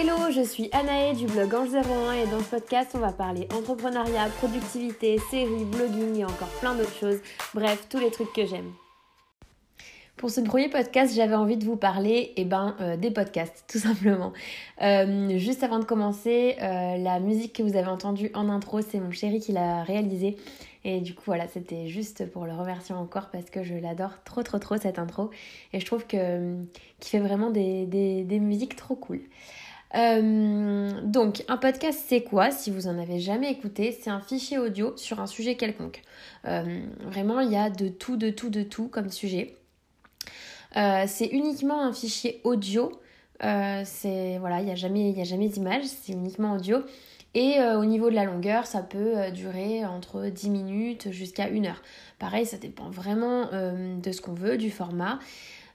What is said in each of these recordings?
Hello, je suis Anaë du blog Ange 01 et dans ce podcast on va parler entrepreneuriat, productivité, séries, blogging et encore plein d'autres choses. Bref, tous les trucs que j'aime. Pour ce premier podcast, j'avais envie de vous parler eh ben, euh, des podcasts, tout simplement. Euh, juste avant de commencer, euh, la musique que vous avez entendue en intro, c'est mon chéri qui l'a réalisée. Et du coup, voilà, c'était juste pour le remercier encore parce que je l'adore trop, trop, trop cette intro. Et je trouve que qu'il fait vraiment des, des, musiques trop cool. Donc, un podcast, c'est quoi Si vous en avez jamais écouté, c'est un fichier audio sur un sujet quelconque. vraiment, il y a de tout, de tout, de tout comme sujet. Euh, c'est uniquement un fichier audio. Euh, c'est voilà, il n'y a jamais, a jamais d'image, c'est uniquement audio. Et euh, au niveau de la longueur, ça peut durer entre 10 minutes jusqu'à 1 heure. Pareil, ça dépend vraiment de ce qu'on veut, du format.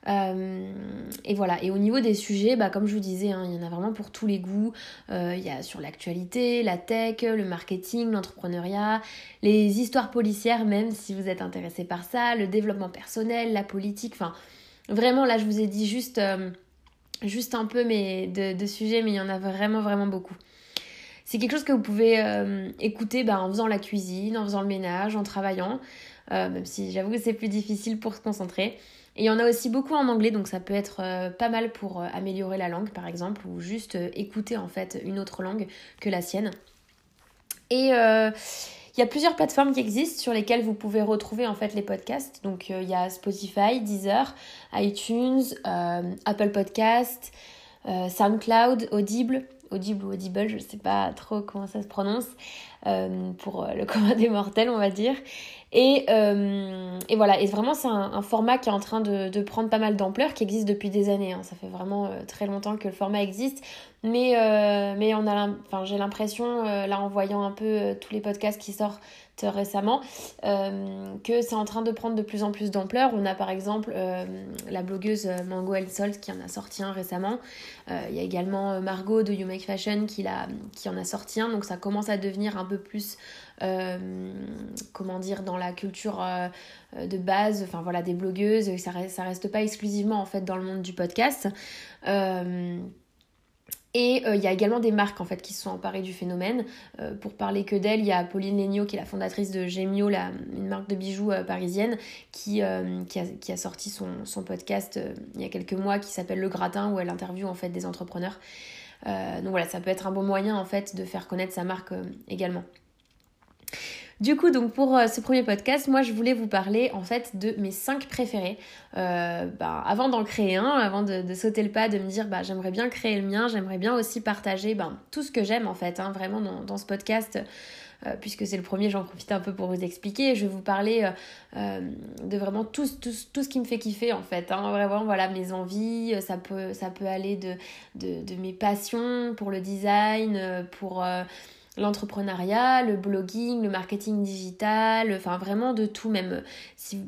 Et voilà, et au niveau des sujets, bah, comme je vous disais, hein, il y en a vraiment pour tous les goûts. Il y a sur l'actualité, la tech, le marketing, l'entrepreneuriat, les histoires policières, même si vous êtes intéressé par ça, le développement personnel, la politique, enfin Vraiment, là, je vous ai dit juste, euh, juste un peu mais de, sujets, mais il y en a vraiment, vraiment beaucoup. C'est quelque chose que vous pouvez euh, écouter bah, en faisant la cuisine, en faisant le ménage, en travaillant, euh, même si j'avoue que c'est plus difficile pour se concentrer. Et il y en a aussi beaucoup en anglais, donc ça peut être pas mal pour améliorer la langue, par exemple, ou juste écouter en fait une autre langue que la sienne. Et il y a plusieurs plateformes qui existent sur lesquelles vous pouvez retrouver en fait les podcasts. Donc euh, il y a Spotify, Deezer, iTunes, euh, Apple Podcasts, euh, SoundCloud, Audible, Audible ou Audible, je ne sais pas trop comment ça se prononce, pour le commun des mortels on va dire. Et, et voilà, et vraiment c'est un, format qui est en train de, prendre pas mal d'ampleur, qui existe depuis des années. Hein. Ça fait vraiment très longtemps que le format existe. Mais, euh, mais on a, j'ai l'impression, euh, là en voyant un peu euh, tous les podcasts qui sortent récemment, que c'est en train de prendre de plus en plus d'ampleur. On a par exemple la blogueuse Mango El Salt qui en a sorti un récemment. Il y a également Margot de You Make Fashion qui, qui en a sorti un. Donc ça commence à devenir un peu plus, comment dire, dans la culture de base, enfin voilà, des blogueuses. Ça reste, ça reste pas exclusivement en fait dans le monde du podcast. Et euh, il y a également des marques en fait qui se sont emparées du phénomène. Euh, pour parler que d'elle, il y a Pauline Legnaud qui est la fondatrice de Gemio, la, une marque de bijoux euh, parisienne, qui, a, qui, sorti son, son podcast il y a quelques mois qui s'appelle Le Gratin où elle interviewe en fait des entrepreneurs. donc voilà, ça peut être un bon moyen en fait de faire connaître sa marque également. Du coup, donc pour euh, ce premier podcast, moi je voulais vous parler en fait de mes 5 préférés. Euh, bah, avant d'en créer un, avant de, sauter le pas, de me dire bah, j'aimerais bien créer le mien, j'aimerais bien aussi partager ben, tout ce que j'aime en fait, hein, vraiment dans, ce podcast. Euh, puisque c'est le premier, j'en profite un peu pour vous expliquer. Je vais vous parler de vraiment tout, ce qui me fait kiffer en fait. Hein. Vraiment, voilà, mes envies, ça peut, aller de mes passions pour le design, pour l'entrepreneuriat, le blogging, le marketing digital, enfin vraiment de tout, même si,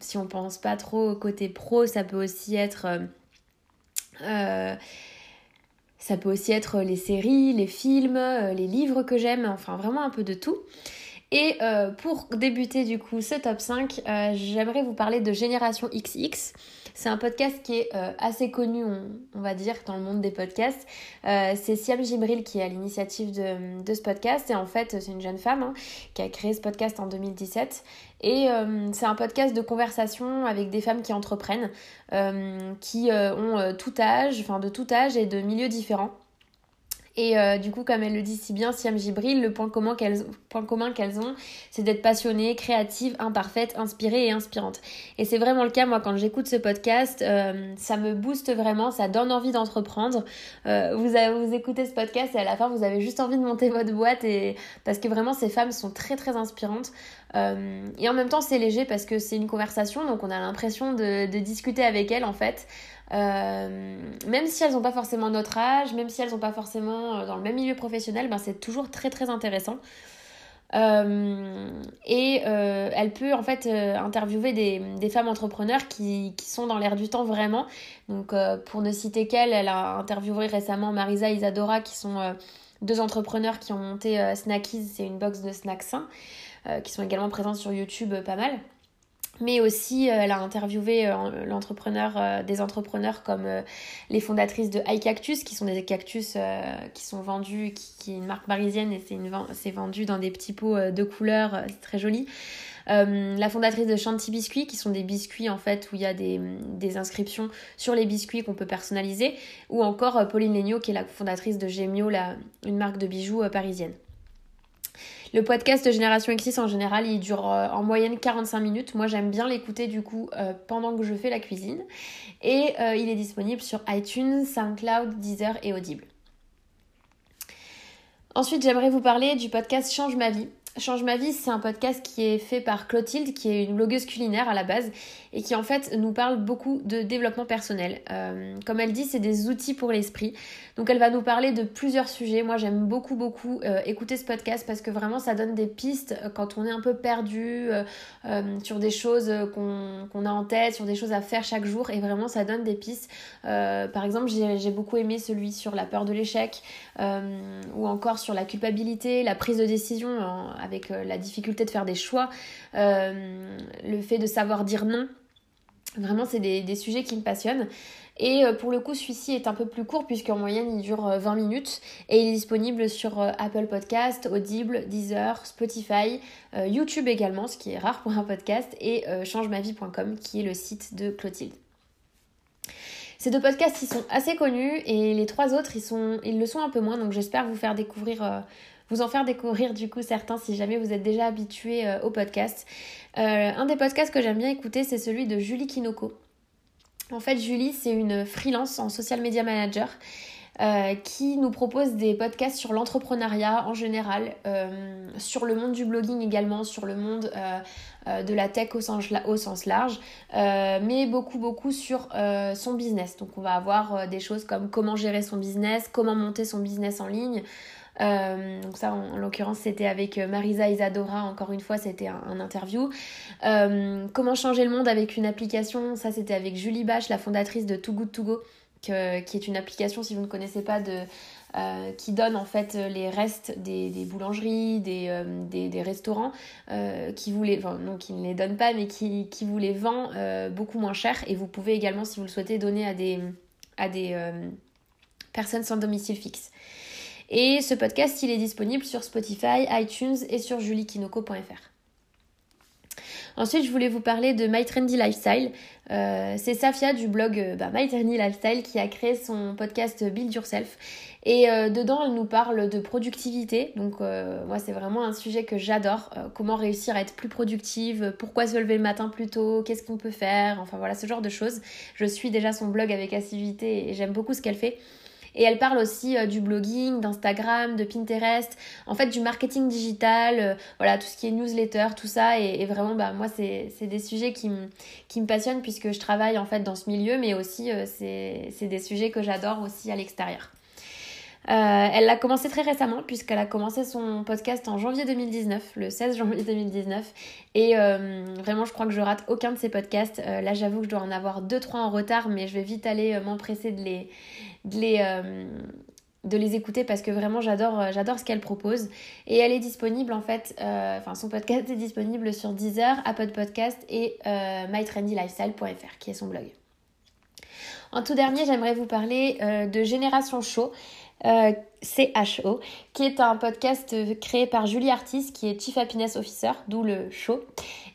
si on pense pas trop au côté pro, ça peut aussi être... Euh, euh, ça peut aussi être les séries, les films, euh, les livres que j'aime, enfin vraiment un peu de tout. Et pour débuter du coup ce top 5, j'aimerais vous parler de Génération XX. C'est un podcast qui est euh, assez connu, on, va dire, dans le monde des podcasts. Euh, c'est Siam Jibril qui est à l'initiative de, ce podcast. Et en fait, c'est une jeune femme hein, qui a créé ce podcast en 2017. Et euh, c'est un podcast de conversation avec des femmes qui entreprennent, qui ont tout âge, enfin de tout âge et de milieux différents. Et euh, du coup, comme elle le dit si bien, Siam Gibril, le point commun qu'elles ont, c'est d'être passionnées, créatives, imparfaites, inspirées et inspirantes. Et c'est vraiment le cas, moi, quand j'écoute ce podcast, euh, ça me booste vraiment, ça donne envie d'entreprendre. Euh, vous, vous écoutez ce podcast et à la fin, vous avez juste envie de monter votre boîte et parce que vraiment, ces femmes sont très, très inspirantes. et en même temps, c'est léger parce que c'est une conversation, donc on a l'impression de, de discuter avec elles, en fait. Euh, même si elles n'ont pas forcément notre âge, même si elles n'ont pas forcément euh, dans le même milieu professionnel, ben c'est toujours très très intéressant. Euh, et elle peut en fait interviewer des, femmes entrepreneurs qui, qui sont dans l'air du temps vraiment. Donc pour ne citer qu'elle, elle a interviewé récemment Marisa et Isadora qui sont deux entrepreneurs qui ont monté Snackies, c'est une box de snacks sains, qui sont également présentes sur YouTube pas mal. Mais aussi elle a interviewé l'entrepreneur des entrepreneurs comme les fondatrices de High Cactus qui sont des cactus qui sont vendus qui, est une marque parisienne et c'est vendu dans des petits pots de couleurs c'est très joli euh, la fondatrice de Chanty Biscuits, qui sont des biscuits en fait où il y a des, inscriptions sur les biscuits qu'on peut personnaliser, ou encore euh, Pauline Legnaud, qui est la fondatrice de Gemio, une marque de bijoux euh, parisienne. Le podcast de Génération X en général, il dure en moyenne 45 minutes. Moi, j'aime bien l'écouter du coup pendant que je fais la cuisine. Et il est disponible sur iTunes, SoundCloud, Deezer et Audible. Ensuite, j'aimerais vous parler du podcast Change ma vie. Change ma vie, c'est un podcast qui est fait par Clotilde, qui est une blogueuse culinaire à la base, et qui en fait nous parle beaucoup de développement personnel. Euh, comme elle dit, c'est des outils pour l'esprit. Donc elle va nous parler de plusieurs sujets. Moi j'aime beaucoup beaucoup euh, écouter ce podcast parce que vraiment ça donne des pistes euh, quand on est un peu perdu sur des choses qu'on a en tête, sur des choses à faire chaque jour, et vraiment ça donne des pistes. par exemple, j'ai beaucoup aimé celui sur la peur de l'échec, ou encore sur la culpabilité, la prise de décision avec euh, la difficulté de faire des choix, euh, le fait de savoir dire non. Vraiment, c'est des, sujets qui me passionnent. Et euh, pour le coup, celui-ci est un peu plus court puisqu'en moyenne, il dure 20 minutes et il est disponible sur Apple Podcast, Audible, Deezer, Spotify, YouTube également, ce qui est rare pour un podcast, et changemavie.com qui est le site de Clotilde. Ces deux podcasts, ils sont assez connus et les trois autres, ils, le sont un peu moins, donc j'espère vous faire découvrir vous en faire découvrir du coup certains si jamais vous êtes déjà habitué euh, au podcast. Euh, un des podcasts que j'aime bien écouter, c'est celui de Julie Kinoko. En fait, Julie, c'est une freelance en social media manager. Euh, qui nous propose des podcasts sur l'entrepreneuriat en général, sur le monde du blogging également, sur le monde de la tech au sens, au sens large, mais beaucoup beaucoup sur son business. Donc on va avoir des choses comme comment gérer son business, comment monter son business en ligne, euh, donc ça, en, l'occurrence, c'était avec euh, Marisa Isadora, encore une fois, c'était un, interview. Euh, comment changer le monde avec une application, ça c'était avec Julie Bache, la fondatrice de Too Good To Go, qui est une application, si vous ne connaissez pas, qui donne en fait les restes des, boulangeries, des, restaurants, qui vous les, ne les donne pas, mais qui, vous les vend beaucoup moins cher. Et vous pouvez également, si vous le souhaitez, donner à des personnes sans domicile fixe. Et ce podcast, il est disponible sur Spotify, iTunes et sur juliekinoko.fr. Ensuite, je voulais vous parler de My Trendy Lifestyle. Euh, c'est Safia du blog euh, bah, My Trendy Lifestyle qui a créé son podcast Build Yourself. Et euh, dedans, elle nous parle de productivité. Donc, moi, c'est vraiment un sujet que j'adore. comment réussir à être plus productive, pourquoi se lever le matin plus tôt, qu'est-ce qu'on peut faire, enfin voilà, ce genre de choses. Je suis déjà son blog avec assiduité et j'aime beaucoup ce qu'elle fait. Et elle parle aussi euh, du blogging, d'Instagram, de Pinterest, en fait du marketing digital, euh, voilà, tout ce qui est newsletter, tout ça. Et, vraiment, bah, moi, c'est des sujets qui me, qui me passionnent puisque je travaille en fait dans ce milieu, mais aussi euh, c'est des sujets que j'adore aussi à l'extérieur. Euh, elle l'a commencé très récemment puisqu'elle a commencé son podcast en janvier 2019, le 16 janvier 2019. Et euh, vraiment, je crois que je rate aucun de ses podcasts. Euh, là, j'avoue que je dois en avoir 2-3 en retard, mais je vais vite aller m'empresser de les, de les, de les écouter parce que vraiment j'adore ce qu'elle propose et elle est disponible en fait enfin son podcast est disponible sur Deezer, Apple Podcast et mytrendylifestyle.fr qui est son blog. En tout dernier, j'aimerais vous parler de Génération Show. Euh, CHO, qui est un podcast créé par Julie Artis, qui est Chief Happiness Officer, d'où le show.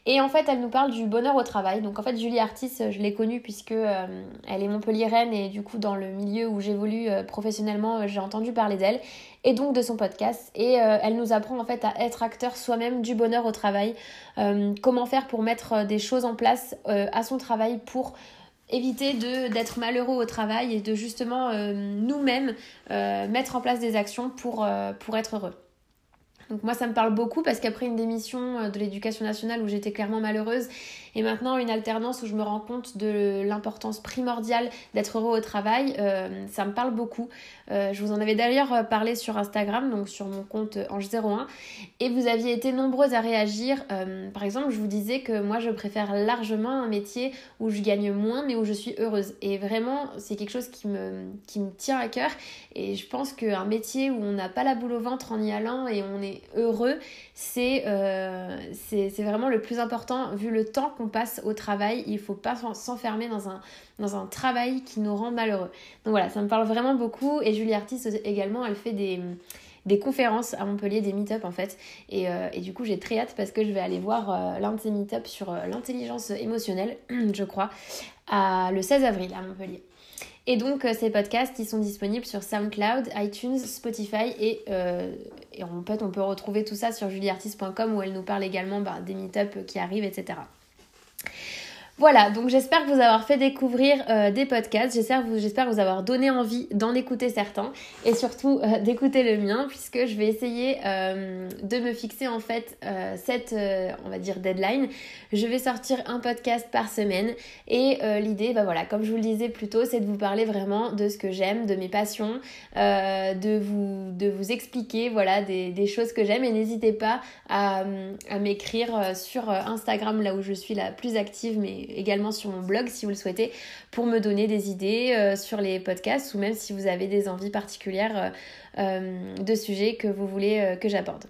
Et en fait, elle nous parle du bonheur au travail. Donc en fait, Julie Artis, je l'ai connue puisque euh, elle est montpelliéraine et du coup, dans le milieu où j'évolue euh, professionnellement, j'ai entendu parler d'elle et donc de son podcast. Et elle nous apprend en fait à être acteur soi-même du bonheur au travail. comment faire pour mettre des choses en place à son travail pour éviter d'être malheureux au travail et de justement euh, nous-mêmes euh, mettre en place des actions pour, euh, pour être heureux. Donc moi ça me parle beaucoup parce qu'après une démission de l'éducation nationale où j'étais clairement malheureuse et maintenant, une alternance où je me rends compte de l'importance primordiale d'être heureux au travail, euh, ça me parle beaucoup. Euh, je vous en avais d'ailleurs euh, parlé sur Instagram, donc sur mon compte Ange01, et vous aviez été nombreuses à réagir. par exemple, je vous disais que moi, je préfère largement un métier où je gagne moins, mais où je suis heureuse. Et vraiment, c'est quelque chose qui me, qui me tient à cœur. Et je pense qu'un métier où on n'a pas la boule au ventre en y allant et on est heureux, c'est c'est vraiment le plus important vu le temps qu'on qu'on passe au travail, il faut pas s'enfermer dans un, dans un travail qui nous rend malheureux. Donc voilà, ça me parle vraiment beaucoup. Et Julie Artis également, elle fait des des conférences à Montpellier, des meet-up en fait. Et, euh, et, du coup, j'ai très hâte parce que je vais aller voir euh, l'un de ces meet-up sur l'intelligence émotionnelle, je crois, à, le 16 avril à Montpellier. Et donc, ces podcasts, ils sont disponibles sur SoundCloud, iTunes, Spotify et, en fait, on peut retrouver tout ça sur julieartiste.com où elle nous parle également bah, des meet-up qui arrivent, etc. Voilà, donc j'espère vous avoir fait découvrir euh, des podcasts, j'espère vous, avoir donné envie d'en écouter certains et surtout euh, d'écouter le mien puisque je vais essayer euh, de me fixer en fait cette, on va dire, deadline. Je vais sortir un podcast par semaine et l'idée, bah voilà, comme je vous le disais plus tôt, c'est de vous parler vraiment de ce que j'aime, de mes passions, de, vous, expliquer voilà, des, des choses que j'aime et n'hésitez pas à, à m'écrire sur Instagram là où je suis la plus active mais également sur mon blog si vous le souhaitez pour me donner des idées euh, sur les podcasts ou même si vous avez des envies particulières euh, euh, de sujets que vous voulez que j'aborde.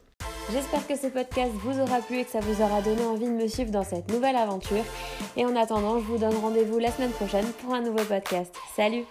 J'espère que ce podcast vous aura plu et que ça vous aura donné envie de me suivre dans cette nouvelle aventure. Et en attendant, je vous donne rendez-vous la semaine prochaine pour un nouveau podcast. Salut